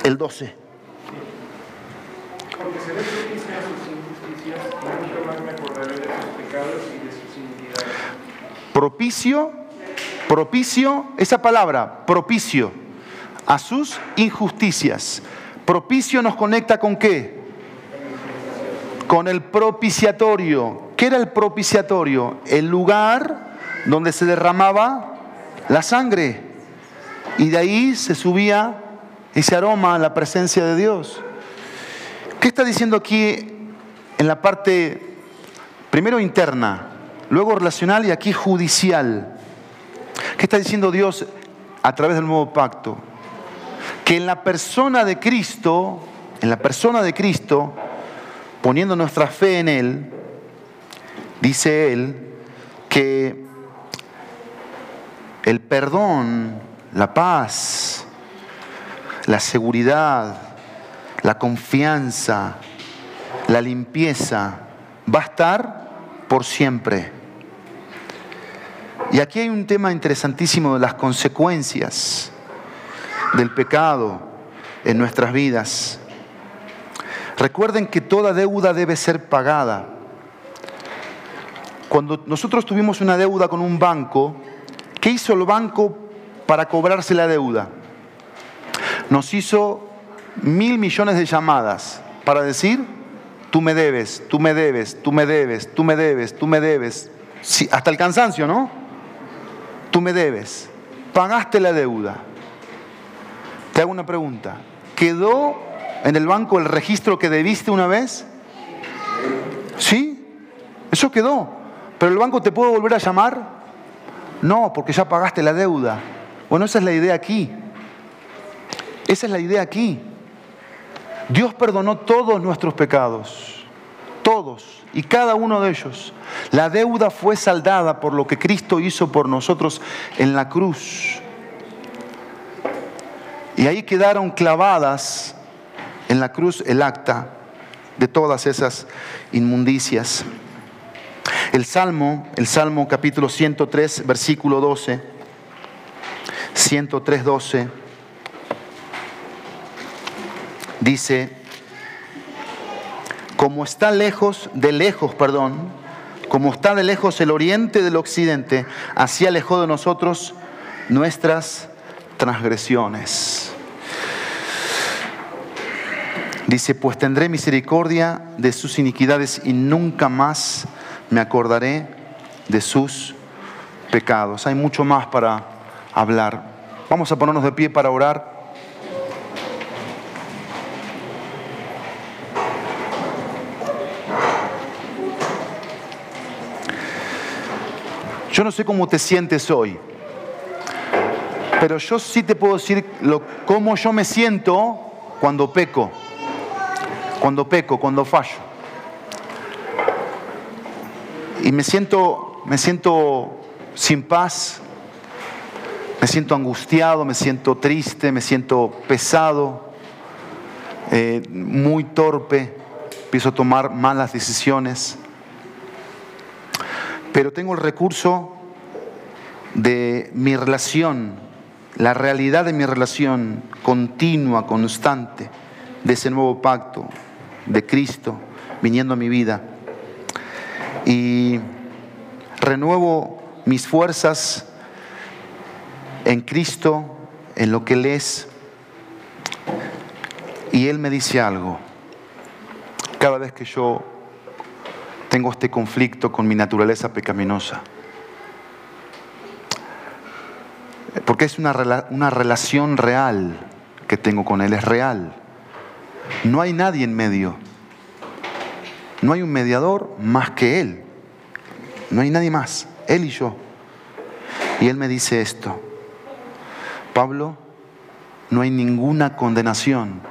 El 12. Porque seré a sus injusticias y nunca más me acordaré de sus pecados y de sus iniquidades. Propicio, propicio, esa palabra, propicio a sus injusticias. Propicio nos conecta con qué? Con el propiciatorio. ¿Qué era el propiciatorio? El lugar donde se derramaba la sangre. Y de ahí se subía ese aroma a la presencia de Dios. ¿Qué está diciendo aquí en la parte, primero interna, luego relacional y aquí judicial? ¿Qué está diciendo Dios a través del nuevo pacto? que en la persona de Cristo, en la persona de Cristo, poniendo nuestra fe en Él, dice Él que el perdón, la paz, la seguridad, la confianza, la limpieza, va a estar por siempre. Y aquí hay un tema interesantísimo de las consecuencias del pecado en nuestras vidas. Recuerden que toda deuda debe ser pagada. Cuando nosotros tuvimos una deuda con un banco, ¿qué hizo el banco para cobrarse la deuda? Nos hizo mil millones de llamadas para decir, tú me debes, tú me debes, tú me debes, tú me debes, tú me debes. hasta el cansancio, ¿no? Tú me debes. Pagaste la deuda. Te hago una pregunta. ¿Quedó en el banco el registro que debiste una vez? ¿Sí? Eso quedó. ¿Pero el banco te puede volver a llamar? No, porque ya pagaste la deuda. Bueno, esa es la idea aquí. Esa es la idea aquí. Dios perdonó todos nuestros pecados. Todos y cada uno de ellos. La deuda fue saldada por lo que Cristo hizo por nosotros en la cruz. Y ahí quedaron clavadas en la cruz el acta de todas esas inmundicias. El Salmo, el Salmo capítulo 103, versículo 12, 103, 12, dice, como está lejos, de lejos, perdón, como está de lejos el oriente del occidente, así alejó de nosotros nuestras transgresiones. Dice, pues tendré misericordia de sus iniquidades y nunca más me acordaré de sus pecados. Hay mucho más para hablar. Vamos a ponernos de pie para orar. Yo no sé cómo te sientes hoy, Pero yo sí te puedo decir lo, cómo yo me siento cuando peco, cuando peco, cuando fallo. Y me siento, me siento sin paz, me siento angustiado, me siento triste, me siento pesado, eh, muy torpe, empiezo a tomar malas decisiones. Pero tengo el recurso de mi relación, la realidad de mi relación continua, constante, de ese nuevo pacto de Cristo viniendo a mi vida. Y renuevo mis fuerzas en Cristo, en lo que Él es. Y Él me dice algo. Cada vez que yo tengo este conflicto con mi naturaleza pecaminosa. Porque es una, una relación real que tengo con Él, es real. No hay nadie en medio. No hay un mediador más que Él. No hay nadie más, Él y yo. Y Él me dice esto, Pablo, no hay ninguna condenación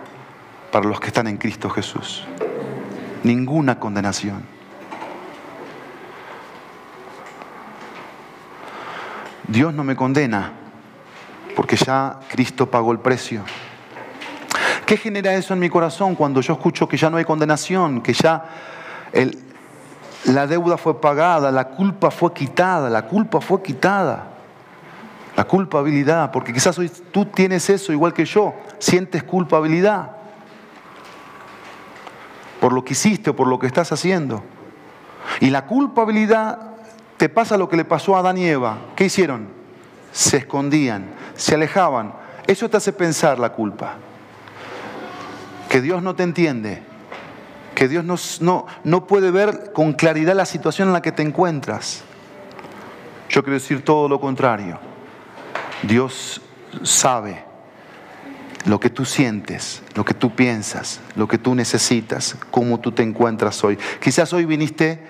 para los que están en Cristo Jesús. Ninguna condenación. Dios no me condena porque ya Cristo pagó el precio. ¿Qué genera eso en mi corazón cuando yo escucho que ya no hay condenación, que ya la deuda fue pagada, la culpa fue quitada, la culpa fue quitada? La culpabilidad, porque quizás hoy tú tienes eso igual que yo, sientes culpabilidad por lo que hiciste o por lo que estás haciendo. Y la culpabilidad te pasa lo que le pasó a Adán y Eva. ¿Qué hicieron? Se escondían, se alejaban. Eso te hace pensar la culpa. Que Dios no te entiende, que Dios no, no, no puede ver con claridad la situación en la que te encuentras. Yo quiero decir todo lo contrario. Dios sabe lo que tú sientes, lo que tú piensas, lo que tú necesitas, cómo tú te encuentras hoy. Quizás hoy viniste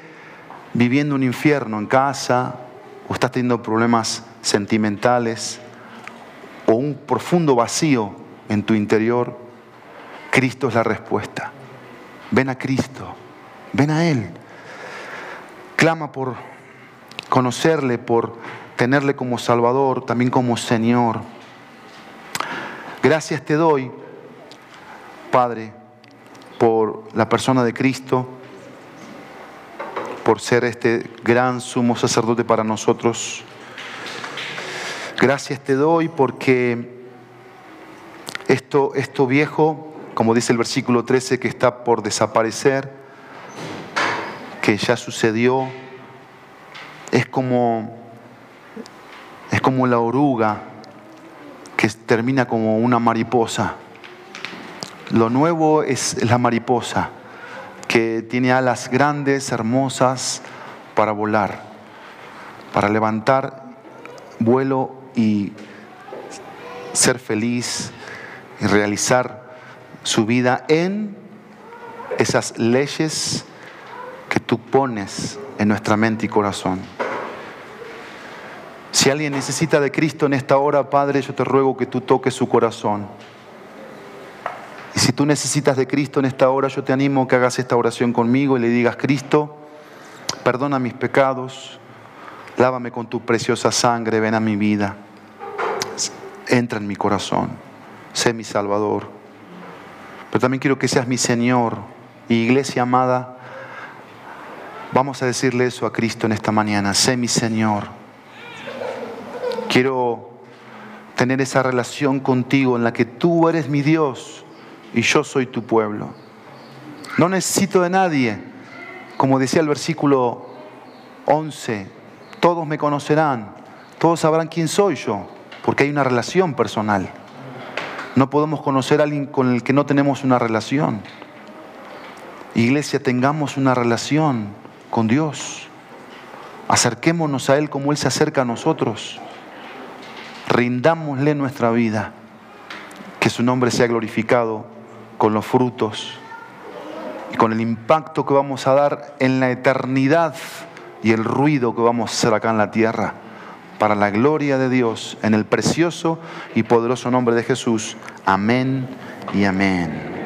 viviendo un infierno en casa, o estás teniendo problemas sentimentales, o un profundo vacío en tu interior. Cristo es la respuesta. Ven a Cristo, ven a Él. Clama por conocerle, por tenerle como Salvador, también como Señor. Gracias te doy, Padre, por la persona de Cristo, por ser este gran sumo sacerdote para nosotros. Gracias te doy porque esto, esto viejo, como dice el versículo 13, que está por desaparecer, que ya sucedió, es como es como la oruga que termina como una mariposa. Lo nuevo es la mariposa, que tiene alas grandes, hermosas, para volar, para levantar vuelo y ser feliz y realizar su vida en esas leyes que tú pones en nuestra mente y corazón. Si alguien necesita de Cristo en esta hora, Padre, yo te ruego que tú toques su corazón. Y si tú necesitas de Cristo en esta hora, yo te animo a que hagas esta oración conmigo y le digas, Cristo, perdona mis pecados, lávame con tu preciosa sangre, ven a mi vida, entra en mi corazón, sé mi Salvador. Pero también quiero que seas mi Señor. Y iglesia amada, vamos a decirle eso a Cristo en esta mañana, sé mi Señor. Quiero tener esa relación contigo en la que tú eres mi Dios y yo soy tu pueblo. No necesito de nadie. Como decía el versículo 11, todos me conocerán, todos sabrán quién soy yo, porque hay una relación personal. No podemos conocer a alguien con el que no tenemos una relación. Iglesia, tengamos una relación con Dios. Acerquémonos a Él como Él se acerca a nosotros rindámosle nuestra vida, que su nombre sea glorificado con los frutos y con el impacto que vamos a dar en la eternidad y el ruido que vamos a hacer acá en la tierra para la gloria de Dios, en el precioso y poderoso nombre de Jesús. Amén y amén.